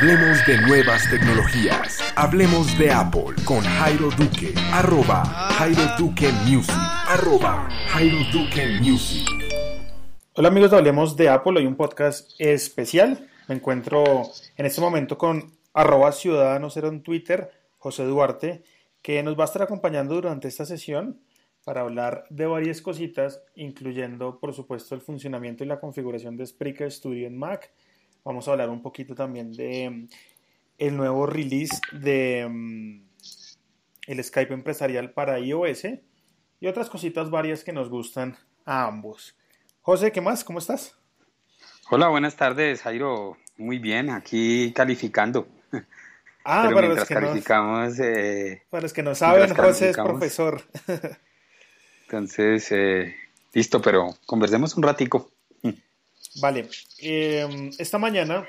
Hablemos de nuevas tecnologías. Hablemos de Apple con Jairo Duque. Arroba Jairo Duque Music. Arroba Jairo Duque Music. Hola amigos Hablemos de Apple. Hoy un podcast especial. Me encuentro en este momento con arroba ciudadano cero en Twitter, José Duarte, que nos va a estar acompañando durante esta sesión para hablar de varias cositas, incluyendo por supuesto el funcionamiento y la configuración de Spreaker Studio en Mac. Vamos a hablar un poquito también de mm, el nuevo release de mm, el Skype empresarial para iOS y otras cositas varias que nos gustan a ambos. José, ¿qué más? ¿Cómo estás? Hola, buenas tardes, Jairo. Muy bien, aquí calificando. Ah, Pero para los, que no, calificamos, eh, para los que no saben, José es profesor. entonces, eh, listo, pero conversemos un ratico. Vale, eh, esta mañana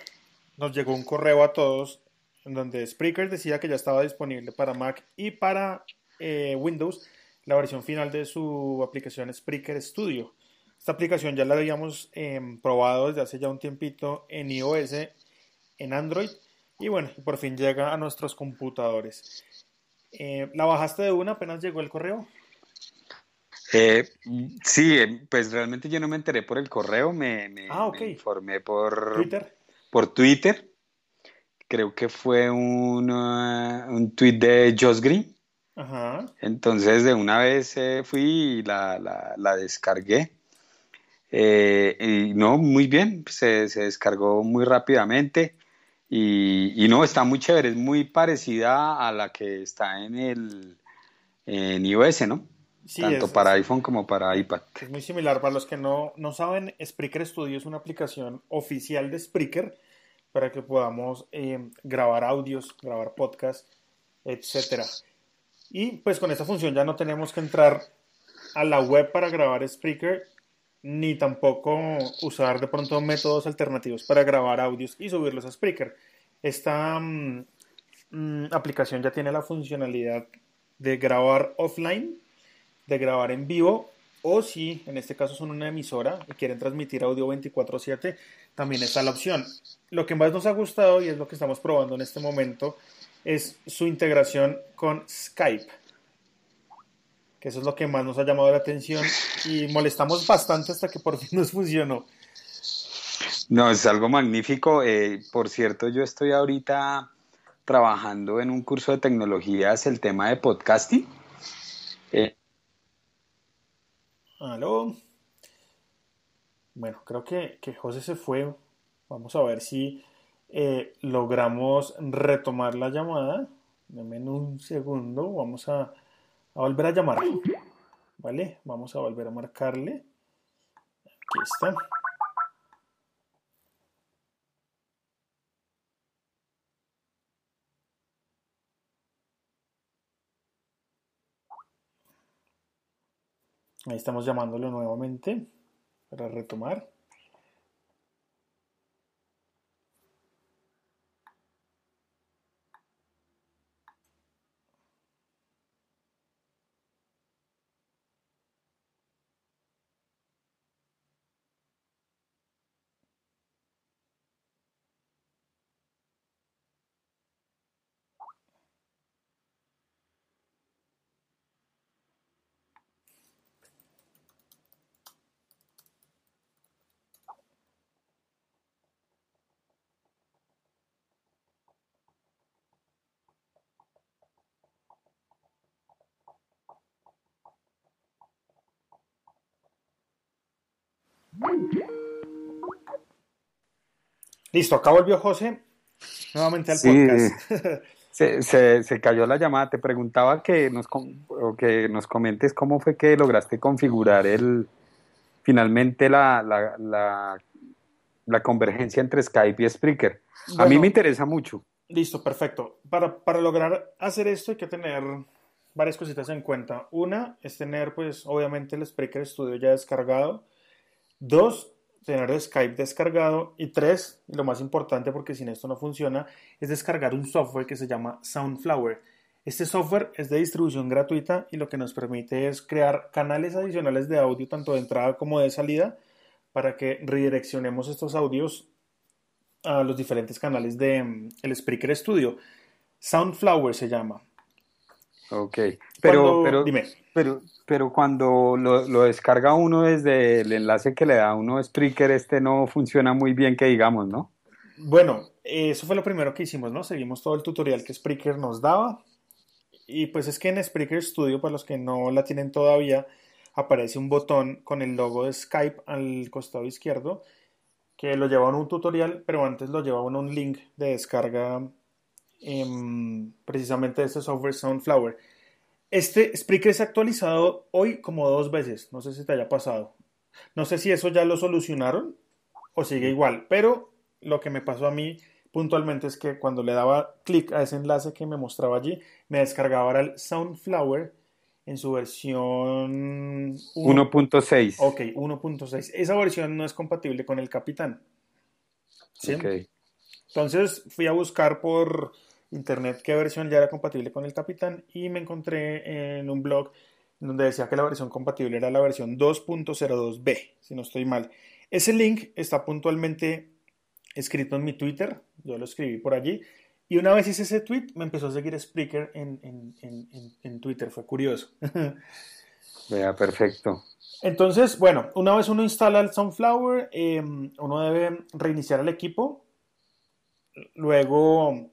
nos llegó un correo a todos en donde Spreaker decía que ya estaba disponible para Mac y para eh, Windows la versión final de su aplicación Spreaker Studio. Esta aplicación ya la habíamos eh, probado desde hace ya un tiempito en iOS, en Android y bueno, por fin llega a nuestros computadores. Eh, ¿La bajaste de una apenas llegó el correo? Eh, sí, eh, pues realmente yo no me enteré por el correo, me, me- Ah, me informé por Twitter. por Twitter. Creo que fue un, uh, un tweet de Josh Green. Ajá. Entonces de una vez eh, fui y la, la- la descargué. Eh, y no, muy bien, se, se descargó muy rápidamente y, y no, está muy chévere, es muy parecida a la que está en el en iOS, ¿no? Sí, Tanto es- para iPhone como para iPad. Es muy similar. Para los que no, no saben, Spreaker Studio es una aplicación oficial de Spreaker para que podamos eh, grabar audios, grabar podcasts, etcétera. Y pues con esta función ya no tenemos que entrar a la web para grabar Spreaker, ni tampoco usar de pronto métodos alternativos para grabar audios y subirlos a Spreaker. Esta mm, mm, aplicación ya tiene la funcionalidad de grabar offline de grabar en vivo o si en este caso son una emisora y quieren transmitir audio 24/7, también está la opción. Lo que más nos ha gustado y es lo que estamos probando en este momento es su integración con Skype. Que eso es lo que más nos ha llamado la atención y molestamos bastante hasta que por fin nos funcionó. No, es algo magnífico. Eh, por cierto, yo estoy ahorita trabajando en un curso de tecnologías, el tema de podcasting. Eh, Aló. Bueno, creo que, que José se fue. Vamos a ver si eh, logramos retomar la llamada. Deme un segundo. Vamos a, a volver a llamar. ¿Vale? Vamos a volver a marcarle. Aquí está. Ahí estamos llamándolo nuevamente para retomar. Listo, acá volvió José nuevamente al Sí. podcast. se, se- se cayó la llamada. Te preguntaba que nos, o que nos comentes cómo fue que lograste configurar el finalmente la, la, la, la convergencia entre Skype y Spreaker. A mí me interesa mucho. Listo, perfecto. Para, para lograr hacer esto hay que tener varias cositas en cuenta. Una es tener, pues, obviamente el Spreaker Studio ya descargado. Dos, tener Skype descargado. Y tres, y lo más importante porque sin esto no funciona, es descargar un software que se llama Soundflower. Este software es de distribución gratuita y lo que nos permite es crear canales adicionales de audio tanto de entrada como de salida para que redireccionemos estos audios a los diferentes canales de mm, el Spreaker Studio. Soundflower se llama. Ok, pero, Cuando- pero, dime. pero, pero cuando lo, lo descarga uno desde el enlace que le da uno Spreaker, este no funciona muy bien, que digamos, ¿no? Bueno, eso fue lo primero que hicimos, ¿no? Seguimos todo el tutorial que Spreaker nos daba. Y pues es que en Spreaker Studio, para los que no la tienen todavía, aparece un botón con el logo de Skype al costado izquierdo que lo lleva a un tutorial, pero antes lo lleva a un link de descarga em, precisamente de este software Soundflower. Este Spreaker se ha actualizado hoy como dos veces, no sé si te haya pasado. No sé si eso ya lo solucionaron o sigue igual, pero lo que me pasó a mí puntualmente es que cuando le daba clic a ese enlace que me mostraba allí, me descargaba ahora el Soundflower en su versión 1. 1.6. Ok, 1.6. Esa versión no es compatible con el Capitán. ¿sí? Ok. Entonces fui a buscar por internet qué versión ya era compatible con el Capitán y me encontré en un blog donde decía que la versión compatible era la versión 2.02b, si no estoy mal. Ese link está puntualmente escrito en mi Twitter, yo lo escribí por allí, y una vez hice ese tweet me empezó a seguir Spreaker en, en- en- en- Twitter, fue curioso. Vea, perfecto. Entonces, bueno, una vez uno instala el Sunflower, eh, uno debe reiniciar el equipo. Luego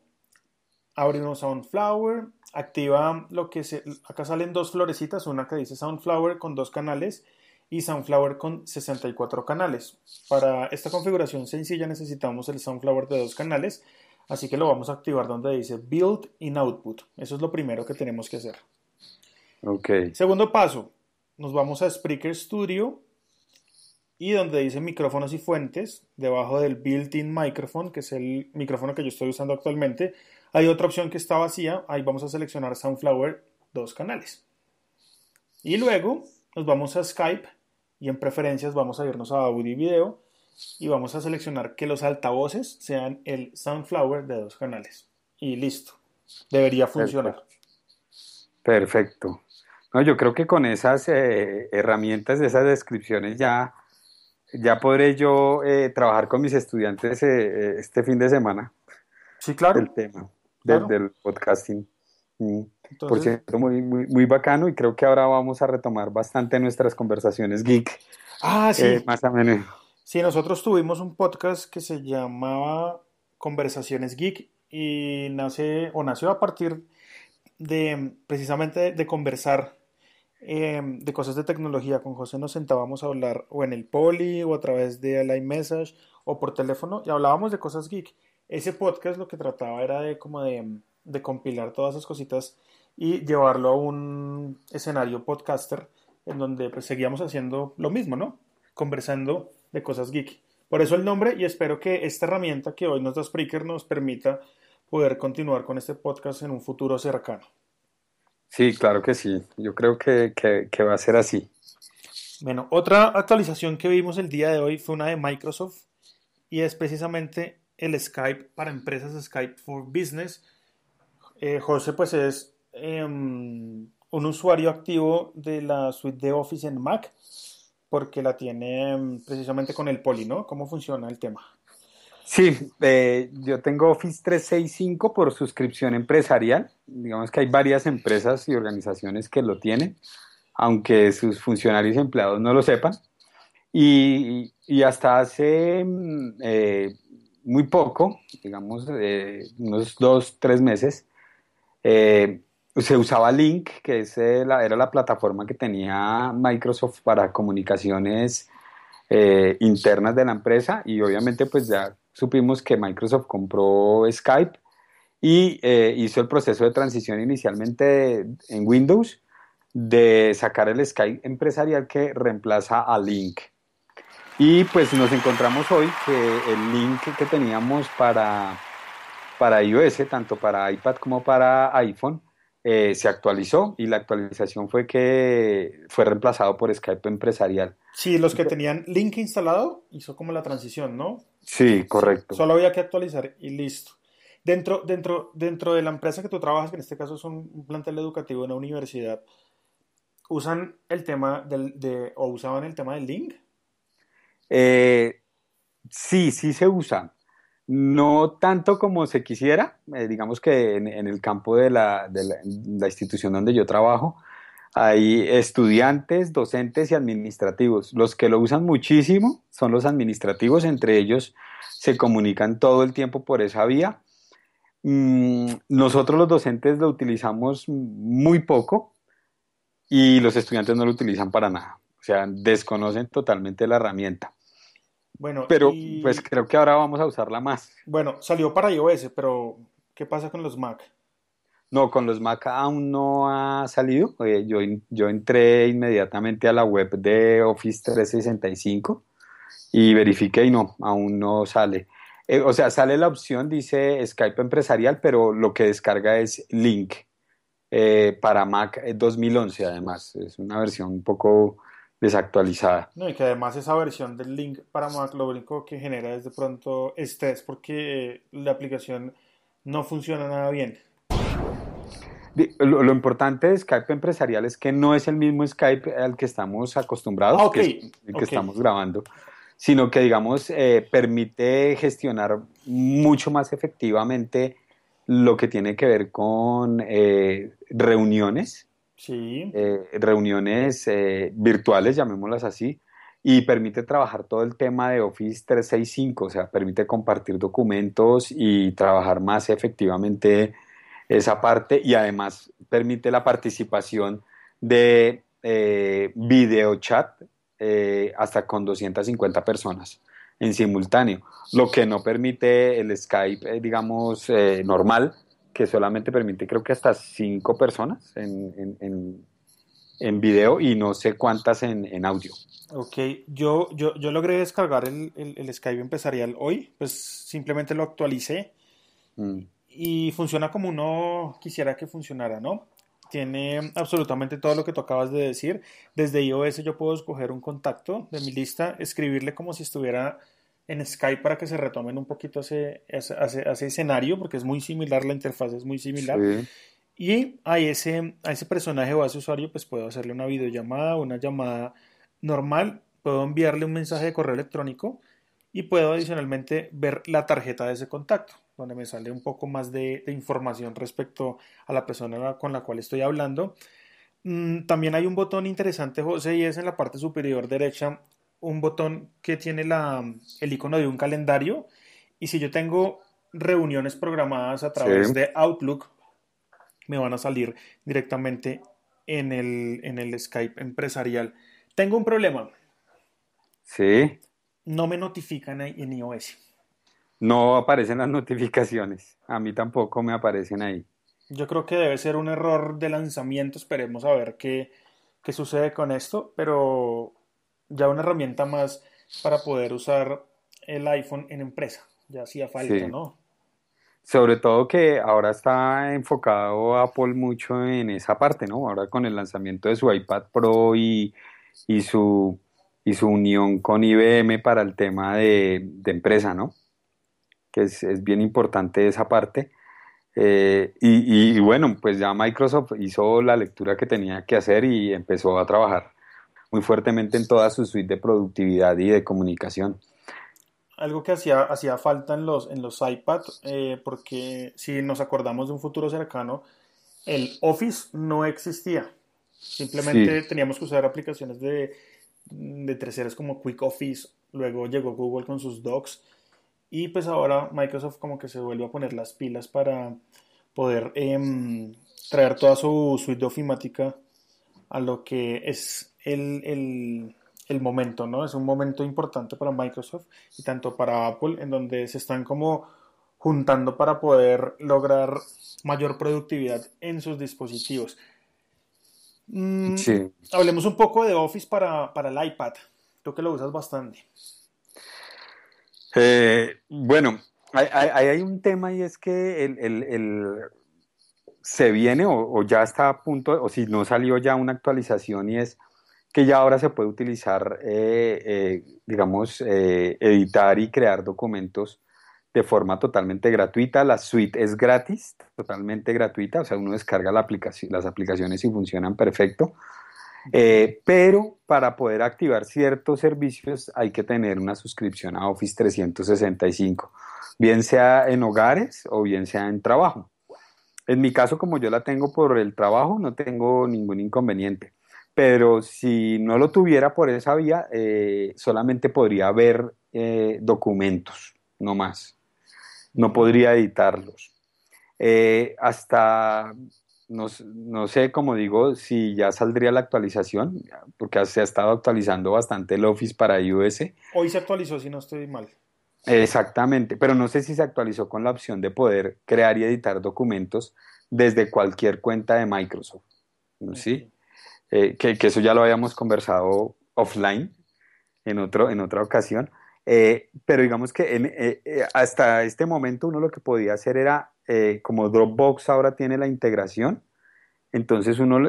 abre uno Sunflower, activa lo que se. Acá salen dos florecitas, una que dice Sunflower con dos canales y Sunflower con 64 canales. Para esta configuración sencilla necesitamos el Sunflower de dos canales, así que lo vamos a activar donde dice Build in Output. Eso es lo primero que tenemos que hacer. Ok. Segundo paso, nos vamos a Spreaker Studio y donde dice micrófonos y fuentes, debajo del built-in microphone, que es el micrófono que yo estoy usando actualmente, hay otra opción que está vacía, ahí vamos a seleccionar Soundflower dos canales. Y luego nos vamos a Skype y en preferencias vamos a irnos a audio y video y vamos a seleccionar que los altavoces sean el Soundflower de dos canales. Y listo, debería funcionar. Perfecto. No, yo creo que con esas eh, herramientas, esas descripciones ya, ya podré yo eh, trabajar con mis estudiantes eh, este fin de semana Sí, claro. del tema Claro. del podcasting. Mm. Por Entonces- cierto, muy, muy, muy bacano y creo que ahora vamos a retomar bastante nuestras conversaciones geek, Ah, sí. eh, más o menos. Sí, nosotros tuvimos un podcast que se llamaba Conversaciones Geek y nace o nació a partir de precisamente de conversar eh, de cosas de tecnología. Con José nos sentábamos a hablar o en el poli o a través de el iMessage o por teléfono y hablábamos de cosas geek. Ese podcast lo que trataba era de como de, de compilar todas esas cositas y llevarlo a un escenario podcaster en donde pues seguíamos haciendo lo mismo, ¿no? Conversando de cosas geek. Por eso el nombre y espero que esta herramienta que hoy nos da Spreaker nos permita poder continuar con este podcast en un futuro cercano. Sí, claro que sí. Yo creo que, que, que va a ser así. Bueno, otra actualización que vimos el día de hoy fue una de Microsoft y es precisamente el Skype para empresas Skype for Business. Eh, José pues es eh, un usuario activo de la suite de Office en Mac porque la tiene em, precisamente con el Poly, ¿no? ¿Cómo funciona el tema? Sí, eh, yo tengo Office 365 por suscripción empresarial. Digamos que hay varias empresas y organizaciones que lo tienen, aunque sus funcionarios y empleados no lo sepan. Y, y hasta hace mm, eh, muy poco, digamos, eh, unos dos, tres meses, eh, se usaba Link, que es, eh, la- era la plataforma que tenía Microsoft para comunicaciones internas de la empresa y obviamente pues ya supimos que Microsoft compró Skype y hizo el proceso de transición inicialmente en Windows de sacar el Skype empresarial que reemplaza a Link. Y pues nos encontramos hoy que el link que teníamos para, para iOS, tanto para iPad como para iPhone, eh, se actualizó y la actualización fue que fue reemplazado por Skype empresarial. Sí, los que tenían Link instalado hizo como la transición, ¿no? Sí, correcto. Solo había que actualizar y listo. Dentro, dentro, dentro de la empresa que tú trabajas, que en este caso es un plantel educativo en una universidad, ¿usan el tema del, de, o usaban el tema del link? Eh, sí, sí se usa, No tanto como se quisiera, eh, digamos que en, el campo de la, institución donde yo trabajo, hay estudiantes, docentes y administrativos. Los que lo usan muchísimo son los administrativos, entre ellos se comunican todo el tiempo por esa vía. Mm, nosotros los docentes lo utilizamos muy poco y los estudiantes no lo utilizan para nada. O sea, desconocen totalmente la herramienta. Bueno, pero pues creo que ahora vamos a usarla más. Bueno, salió para iOS, pero ¿qué pasa con los Mac? No, con los Mac aún no ha salido. Eh, yo, yo entré inmediatamente a la web de Office 365 y verifiqué y no, aún no sale. Eh, o sea, sale la opción, dice Skype empresarial, pero lo que descarga es Link eh, para Mac 2011 además. Es una versión un poco desactualizada. No, y que además esa versión del link para Mac lo único que genera es de pronto estrés porque la aplicación no funciona nada bien. Lo, importante de Skype empresarial es que no es el mismo Skype al que estamos acostumbrados, ah, que, el que estamos grabando, sino que, digamos, eh, permite gestionar mucho más efectivamente lo que tiene que ver con eh, reuniones, sí. Eh, reuniones eh, virtuales, llamémoslas así, y permite trabajar todo el tema de Office 365, o sea, permite compartir documentos y trabajar más efectivamente esa parte y además permite la participación de eh, video chat hasta con 250 personas en simultáneo, lo que no permite el Skype, digamos, normal, que solamente permite creo que hasta cinco personas en, en, en, video y no sé cuántas en, audio. Ok, yo, yo, yo logré descargar el, el, Skype empresarial hoy, pues simplemente lo actualicé mm. y funciona como uno quisiera que funcionara, ¿no? Tiene absolutamente todo lo que tú acabas de decir. Desde iOS yo puedo escoger un contacto de mi lista, escribirle como si estuviera en Skype para que se retomen un poquito ese, ese, escenario, porque es muy similar, la interfaz es muy similar. Y a ese, a ese personaje o a ese usuario, pues puedo hacerle una videollamada, una llamada normal, puedo enviarle un mensaje de correo electrónico y puedo adicionalmente ver la tarjeta de ese contacto, donde me sale un poco más de, información respecto a la persona con la cual estoy hablando. Mm, también hay un botón interesante, José, y es en la parte superior derecha un botón que tiene la, el icono de un calendario y si yo tengo reuniones programadas a través de Outlook, me van a salir directamente en el, en el Skype empresarial. Tengo un problema. Sí. No me notifican en iOS. No aparecen las notificaciones. A mí tampoco me aparecen ahí. Yo creo que debe ser un error de lanzamiento. Esperemos a ver qué, qué sucede con esto. Pero ya una herramienta más para poder usar el iPhone en empresa. Ya hacía falta, ¿no? Sobre todo que ahora está enfocado Apple mucho en esa parte, ¿no? Ahora con el lanzamiento de su iPad Pro y, su, y su unión con IBM para el tema de, empresa, ¿no? Que es, bien importante esa parte. Eh, y, y, bueno, pues ya Microsoft hizo la lectura que tenía que hacer y empezó a trabajar muy fuertemente en toda su suite de productividad y de comunicación. Algo que hacía, hacía falta en los, en los iPad, eh, porque si nos acordamos de un futuro cercano, el Office no existía. Simplemente teníamos que usar aplicaciones de, de terceras como Quick Office, luego llegó Google con sus docs y pues ahora Microsoft como que se vuelve a poner las pilas para poder em, traer toda su suite de ofimática a lo que es el, momento, ¿no? Es un momento importante para Microsoft y tanto para Apple, en donde se están como juntando para poder lograr mayor productividad en sus dispositivos. Mm, sí. Hablemos un poco de Office para, el iPad. Tú que lo usas bastante. Eh, bueno, hay, hay, un tema y es que el, se viene o, ya está a punto, o si no salió ya una actualización y es que ya ahora se puede utilizar, eh, eh, digamos, eh, editar y crear documentos de forma totalmente gratuita. La suite es gratis, totalmente gratuita, o sea, uno descarga la aplicación, las aplicaciones y funcionan perfecto. Eh, pero para poder activar ciertos servicios hay que tener una suscripción a Office 365, bien sea en hogares o bien sea en trabajo. En mi caso, como yo la tengo por el trabajo, no tengo ningún inconveniente. Pero si no lo tuviera por esa vía, eh, solamente podría ver eh, documentos, no más. No podría editarlos. hasta no, sé, como digo, si ya saldría la actualización, porque se ha estado actualizando bastante el Office para iOS. Hoy se actualizó, si no estoy mal. Exactamente, pero no sé si se actualizó con la opción de poder crear y editar documentos desde cualquier cuenta de Microsoft. ¿Sí? Eh, que, eso ya lo habíamos conversado offline en, otro, en otra ocasión. Eh, pero digamos que eh, hasta este momento uno lo que podía hacer era como Dropbox ahora tiene la integración, entonces uno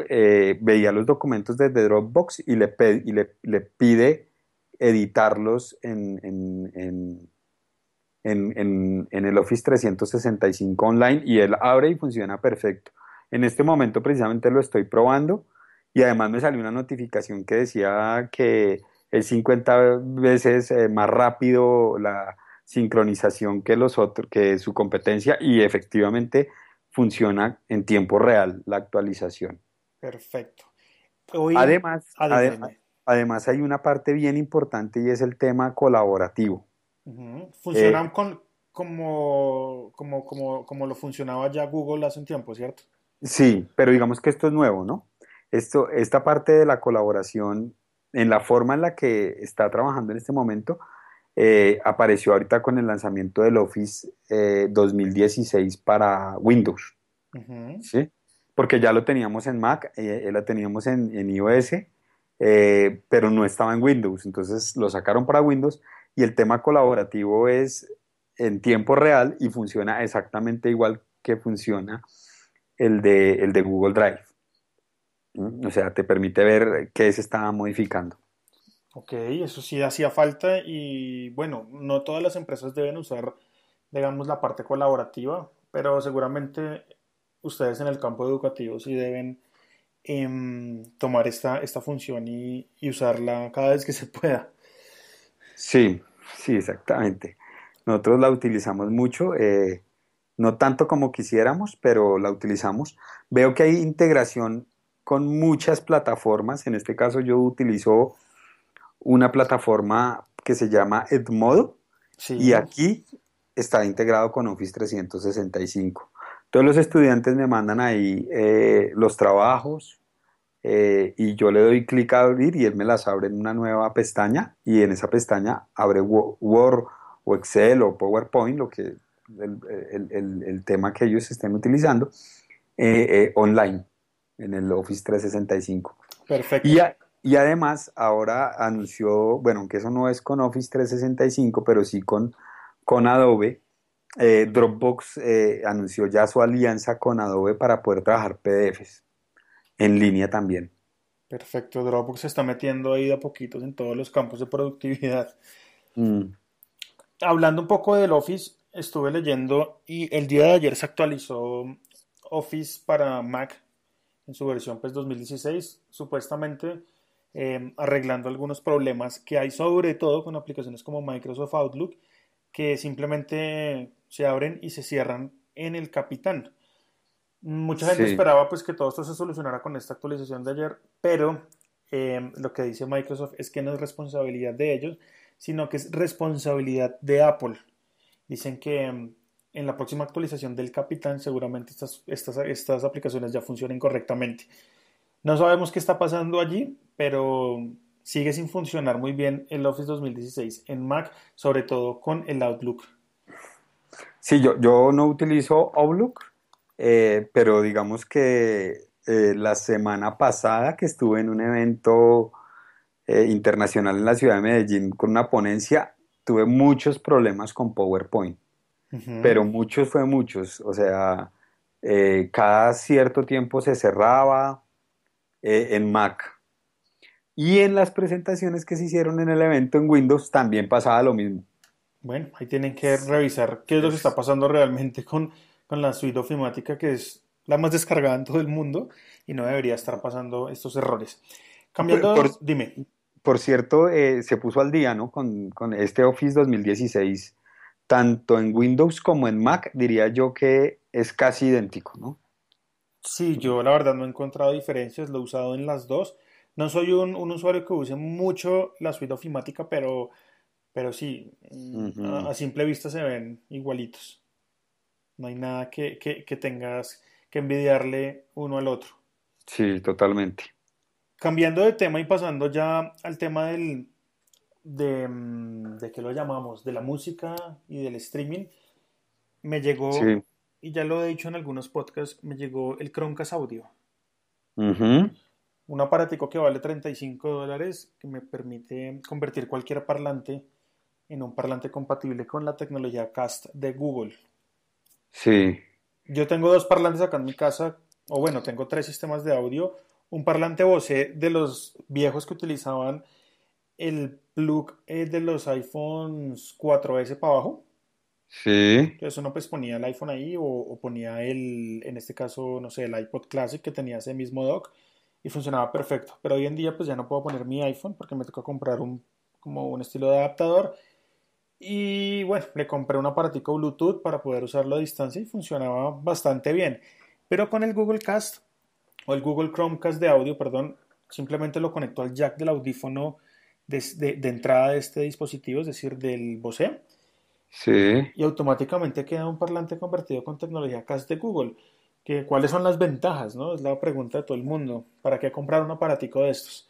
veía los documentos desde Dropbox y le, y le, pide editarlos en, en, en, en, el Office 365 online y él abre y funciona perfecto. En este momento precisamente lo estoy probando y además me salió una notificación que decía que es 50 veces eh, más rápido la, sincronización que los otros, que su competencia y efectivamente funciona en tiempo real la actualización. Perfecto. además, además, hay una parte bien importante y es el tema colaborativo. Funcionan eh, con, como, como, como, como lo funcionaba ya Google hace un tiempo, ¿cierto? Sí, pero digamos que esto es nuevo, ¿no? Esto, esta parte de la colaboración, en la forma en la que está trabajando en este momento, eh, apareció ahorita con el lanzamiento del Office 2016 eh, para Windows. ¿sí? Porque ya lo teníamos en Mac, eh, lo teníamos en, iOS, pero no estaba en Windows. Entonces lo sacaron para Windows y el tema colaborativo es en tiempo real y funciona exactamente igual que funciona el de, el de Google Drive. O sea, te permite ver qué se estaba modificando. Ok, eso sí hacía falta y bueno, no todas las empresas deben usar, digamos, la parte colaborativa, pero seguramente ustedes en el campo educativo sí deben em, tomar esta, esta función y, usarla cada vez que se pueda. Sí, sí, exactamente. Nosotros la utilizamos mucho, eh, no tanto como quisiéramos, pero la utilizamos. Veo que hay integración con muchas plataformas, en este caso yo utilizo una plataforma que se llama Edmodo y aquí está integrado con Office 365. Todos los estudiantes me mandan ahí eh, los trabajos eh, y yo le doy clic a abrir y él me las abre en una nueva pestaña y en esa pestaña abre Word o Excel o PowerPoint, lo que el, tema que ellos estén utilizando eh, online en el Office 365. Perfecto. Y además ahora anunció, bueno, aunque eso no es con Office 365, pero sí con, con Adobe, eh, Dropbox eh, anunció ya su alianza con Adobe para poder trabajar PDFs en línea también. Perfecto, Dropbox se está metiendo ahí de a poquitos en todos los campos de productividad. Mm. Hablando un poco del Office, estuve leyendo y el día de ayer se actualizó Office para Mac en su versión pues 2016. Supuestamente Em, arreglando algunos problemas que hay sobre todo con aplicaciones como Microsoft Outlook que simplemente se abren y se cierran en el capitán. Mucha gente esperaba pues que todo esto se solucionara con esta actualización de ayer, pero em, lo que dice Microsoft es que no es responsabilidad de ellos, sino que es responsabilidad de Apple. Dicen que em, en la próxima actualización del capitán seguramente estas, estas, estas aplicaciones ya funcionen correctamente. No sabemos qué está pasando allí, pero sigue sin funcionar muy bien el Office 2016 en Mac, sobre todo con el Outlook. Sí, yo, yo no utilizo Outlook, eh, pero digamos que eh, la semana pasada que estuve en un evento eh, internacional en la ciudad de Medellín con una ponencia, tuve muchos problemas con PowerPoint, pero muchos fue muchos, o sea, cada cierto tiempo se cerraba, eh, en Mac. Y en las presentaciones que se hicieron en el evento en Windows también pasaba lo mismo. Bueno, ahí tienen que revisar qué es lo que está pasando realmente con, con la suite ofimática, que es la más descargada en todo el mundo y no debería estar pasando estos errores. Cambiando, Por- dime. Por cierto, eh, se puso al día, ¿no? Con, con este Office 2016, tanto en Windows como en Mac, diría yo que es casi idéntico, ¿no? Sí, yo la verdad no he encontrado diferencias, lo he usado en las dos. No soy un, un usuario que use mucho la suite ofimática, pero, pero sí, a simple vista se ven igualitos. No hay nada que, que, que tengas que envidiarle uno al otro. Sí, totalmente. Cambiando de tema y pasando ya al tema del, de, mm, ¿de qué lo llamamos? De la música y del streaming, me llegó, Sí. y ya lo he dicho en algunos podcasts, me llegó el Chromecast Audio. Un aparatico que vale 35 dólares que me permite convertir cualquier parlante en un parlante compatible con la tecnología Cast de Google. Sí, Yo tengo dos parlantes acá en mi casa, o bueno, tengo tres sistemas de audio. Un parlante Bose de los viejos que utilizaban el plug eh, de los iPhones 4S para abajo. sí, Entonces uno pues ponía el iPhone ahí o, o ponía el, en este caso, no sé, el iPod Classic que tenía ese mismo dock y funcionaba perfecto. Pero hoy en día pues ya no puedo poner mi iPhone porque me toca comprar un, como un estilo de adaptador. Y bueno, le compré un aparatico Bluetooth para poder usarlo a distancia y funcionaba bastante bien. Pero con el Google Cast o el Google Chromecast de audio, perdón, simplemente lo conecto al jack del audífono de, de- de entrada de este dispositivo, es decir, del Bose sí. y automáticamente queda un parlante convertido con tecnología CAS de Google. Que, ¿Cuáles son las ventajas? ¿no? Es la pregunta de todo el mundo. ¿Para qué comprar un aparatico de estos?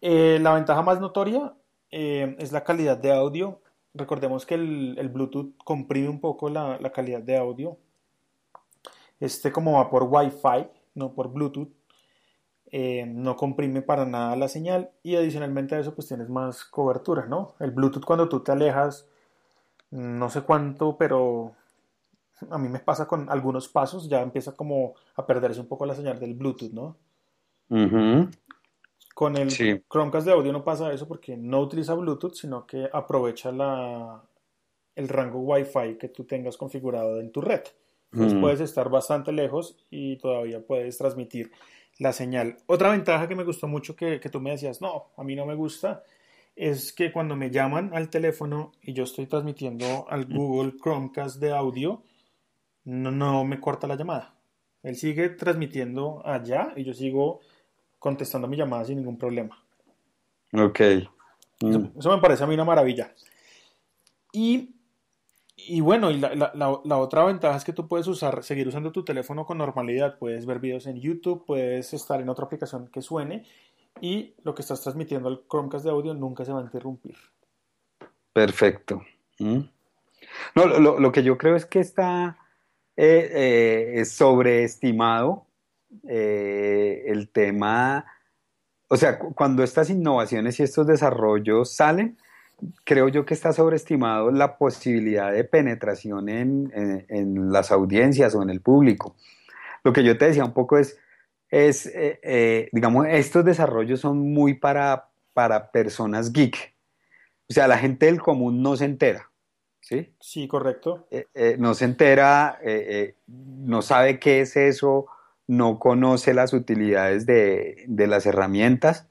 Eh, la ventaja más notoria eh, es la calidad de audio. Recordemos que el, el Bluetooth comprime un poco la, la calidad de audio. Este como va por Wi-Fi, no por Bluetooth. eh, no comprime para nada la señal y adicionalmente a eso pues tienes más cobertura, ¿no? El Bluetooth cuando tú te alejas no sé cuánto, pero a mí me pasa con algunos pasos, ya empieza como a perderse un poco la señal del Bluetooth, ¿no? Ujú. Con el Sí. Chromecast de audio no pasa eso porque no utiliza Bluetooth, sino que aprovecha la, el rango Wi-Fi que tú tengas configurado en tu red. Entonces Mm. puedes estar bastante lejos y todavía puedes transmitir la señal. Otra ventaja que me gustó mucho que, que tú me decías, no, a mí no me gusta, es que cuando me llaman al teléfono y yo estoy transmitiendo al Google Chromecast de audio, no, no me corta la llamada. Él sigue transmitiendo allá y yo sigo contestando mi llamada sin ningún problema. Ok. Eso, Mm. eso me parece a mí una maravilla. Y, y bueno, y la, la- la- la otra ventaja es que tú puedes usar, seguir usando tu teléfono con normalidad. Puedes ver videos en YouTube, puedes estar en otra aplicación que suene y lo que estás transmitiendo al Chromecast de audio nunca se va a interrumpir. Perfecto. Mm. No, lo, lo- que yo creo es que está eh, eh, es sobreestimado eh, el tema, o sea, cu- cuando estas innovaciones y estos desarrollos salen, creo yo que está sobreestimado la posibilidad de penetración en, en- en las audiencias o en el público. Lo que yo te decía un poco es, es eh, eh, digamos, estos desarrollos son muy para, para personas geek. O sea, la gente del común no se entera, ¿sí? Sí, correcto. Eh, eh, no se entera, eh, no sabe qué es eso, no conoce las utilidades de, de las herramientas.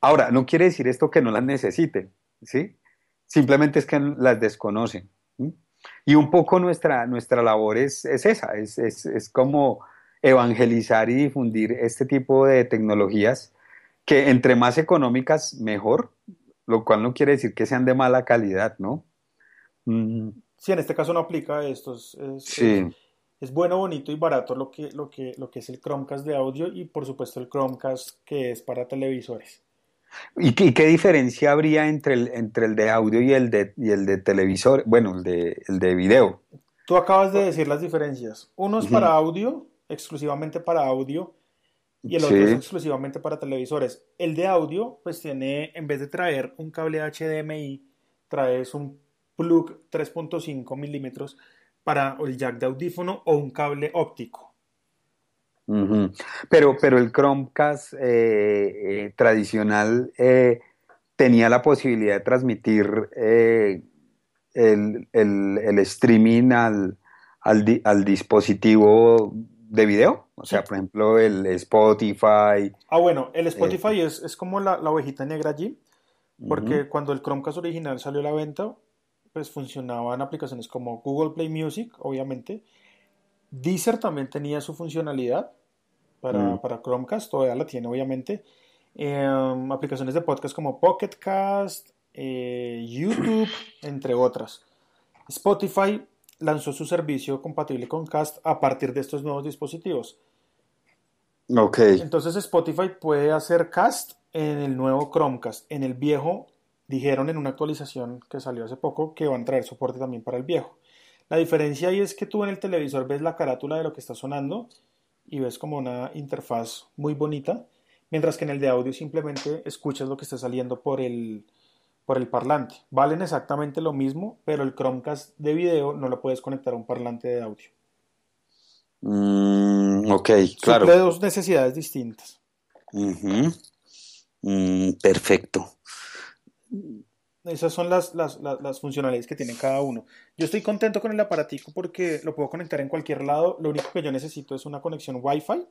Ahora, no quiere decir esto que no las necesiten, ¿sí? Simplemente es que las desconocen. ¿sí? Y un poco nuestra, nuestra labor es, es esa, es, es, es como evangelizar y difundir este tipo de tecnologías que entre más económicas, mejor, lo cual no quiere decir que sean de mala calidad, ¿no? Mm, Sí, en este caso no aplica esto. Es, es- sí. Es- bueno, bonito y barato lo que, lo que, lo que es el Chromecast de audio y por supuesto el Chromecast que es para televisores. ¿Y qué, diferencia habría entre el, entre el de audio y el de, y el de televisor? Bueno, el de, el de video. Tú acabas de decir las diferencias. Uno es para audio, exclusivamente para audio, y el otro es exclusivamente para televisores. El de audio, pues tiene, en vez de traer un cable HDMI, traes un plug 3.5 milímetros para el jack de audífono o un cable óptico. Pero, pero el Chromecast eh, eh, tradicional eh, tenía la posibilidad de transmitir el, el- el streaming al, al di- al dispositivo de video, o sea, por ejemplo, el Spotify. Ah, bueno, el Spotify es, es, como la, la, ovejita negra allí, porque cuando el Chromecast original salió a la venta, pues funcionaban aplicaciones como Google Play Music, obviamente. Deezer también tenía su funcionalidad para, mm. para Chromecast, todavía la tiene, obviamente. Em, aplicaciones de podcast como Pocket Cast, eh, YouTube, entre otras. Spotify lanzó su servicio compatible con Cast a partir de estos nuevos dispositivos. Ok. Entonces Spotify puede hacer Cast en el nuevo Chromecast. En el viejo dijeron en una actualización que salió hace poco que van a traer soporte también para el viejo. La diferencia ahí es que tú en el televisor ves la carátula de lo que está sonando y ves como una interfaz muy bonita, mientras que en el de audio simplemente escuchas lo que está saliendo por el, por el parlante. Valen exactamente lo mismo, pero el Chromecast de video no lo puedes conectar a un parlante de audio. Mm, ok, claro. Suple dos necesidades distintas. Mm, perfecto. Esas son las, las, las, funcionalidades que tiene cada uno. Yo estoy contento con el aparatico porque lo puedo conectar en cualquier lado. Lo único que yo necesito es una conexión Wi-Fi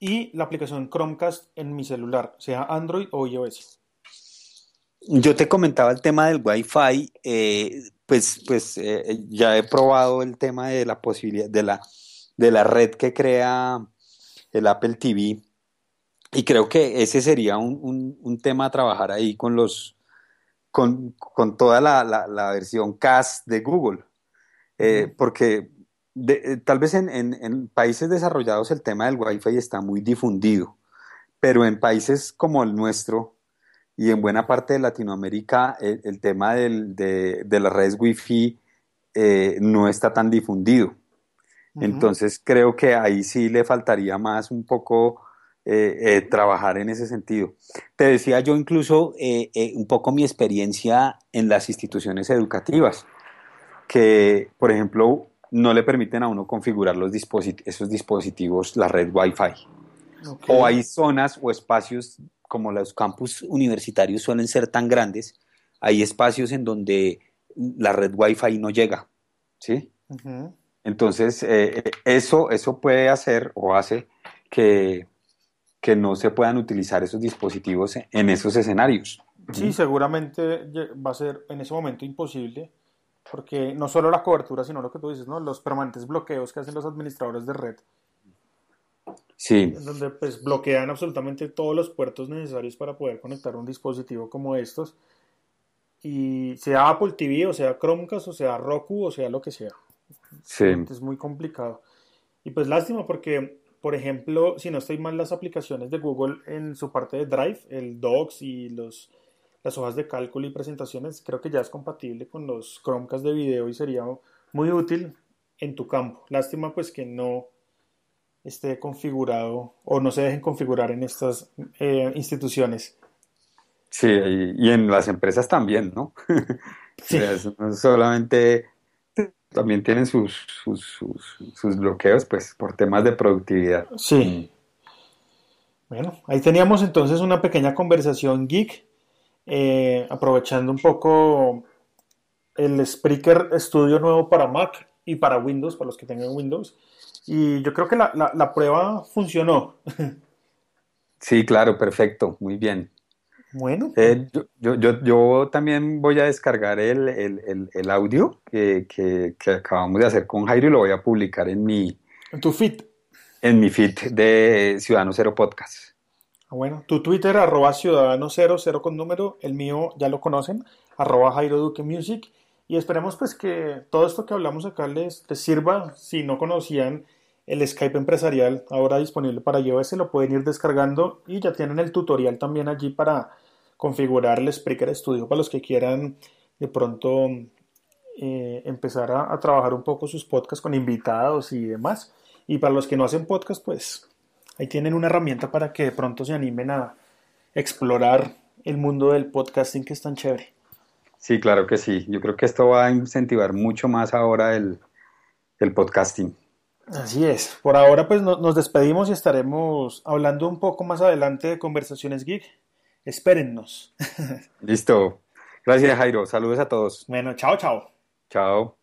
y la aplicación Chromecast en mi celular, sea Android o iOS. Yo te comentaba el tema del Wi-Fi, eh, pues, pues eh, ya he probado el tema de la posibilidad de la, de la red que crea el Apple TV y creo que ese sería un, un, tema a trabajar ahí con los con, con toda la, la, versión CAS de Google. Eh, porque eh, tal vez en, en, países desarrollados el tema del Wi-Fi está muy difundido, pero en países como el nuestro y en buena parte de Latinoamérica el, tema del, de, de, las redes Wi-Fi eh, no está tan difundido. Entonces creo que ahí sí le faltaría más un poco eh, eh, trabajar en ese sentido. Te decía yo incluso eh, un poco mi experiencia en las instituciones educativas, que por ejemplo no le permiten a uno configurar los esos dispositivos, la red Wi-Fi. O hay zonas o espacios como los campus universitarios suelen ser tan grandes, hay espacios en donde la red Wi-Fi no llega, ¿sí? Entonces, eso, eso puede hacer o hace que, que no se puedan utilizar esos dispositivos en esos escenarios. Sí, seguramente va a ser en ese momento imposible, porque no solo la cobertura, sino lo que tú dices, ¿no? Los permanentes bloqueos que hacen los administradores de red. Sí. donde pues bloquean absolutamente todos los puertos necesarios para poder conectar un dispositivo como estos. Y sea Apple TV, o sea Chromecast, o sea Roku, o sea lo que sea. Sí. Es muy complicado. Y pues lástima porque por ejemplo, si no estoy mal, las aplicaciones de Google en su parte de Drive, el Docs y los, las hojas de cálculo y presentaciones, creo que ya es compatible con los Chromecast de video y sería muy útil en tu campo. Lástima pues que no esté configurado o no se dejen configurar en estas eh, instituciones. Sí, y, en las empresas también, ¿no? Sí. solamente también tienen sus, sus, bloqueos pues por temas de productividad. Sí. Bueno, ahí teníamos entonces una pequeña conversación geek, eh, aprovechando un poco el Spreaker Studio nuevo para Mac y para Windows, para los que tengan Windows. Y yo creo que la, la prueba funcionó. Sí, claro, perfecto, muy bien. Bueno. Eh, yo, yo, yo, también voy a descargar el, el, el, audio que, que, acabamos de hacer con Jairo y lo voy a publicar en mi... En tu feed. En mi feed de Ciudadano Cero Podcast. Ah, bueno, tu Twitter, arroba Ciudadano Cero, cero con número, el mío ya lo conocen, arroba Jairo Duque Music. Y esperemos pues que todo esto que hablamos acá les, les sirva. Si no conocían el Skype empresarial ahora disponible para iOS, lo pueden ir descargando y ya tienen el tutorial también allí para configurar el Spreaker Studio para los que quieran de pronto eh, empezar a, trabajar un poco sus podcasts con invitados y demás. Y para los que no hacen podcast, pues ahí tienen una herramienta para que de pronto se animen a explorar el mundo del podcasting que es tan chévere. Sí, claro que sí. Yo creo que esto va a incentivar mucho más ahora el, el podcasting. Así es. Por ahora pues nos despedimos y estaremos hablando un poco más adelante de Conversaciones Geek espérennos. Listo. Gracias, Jairo. Saludos a todos. Bueno, chao, chao. Chao.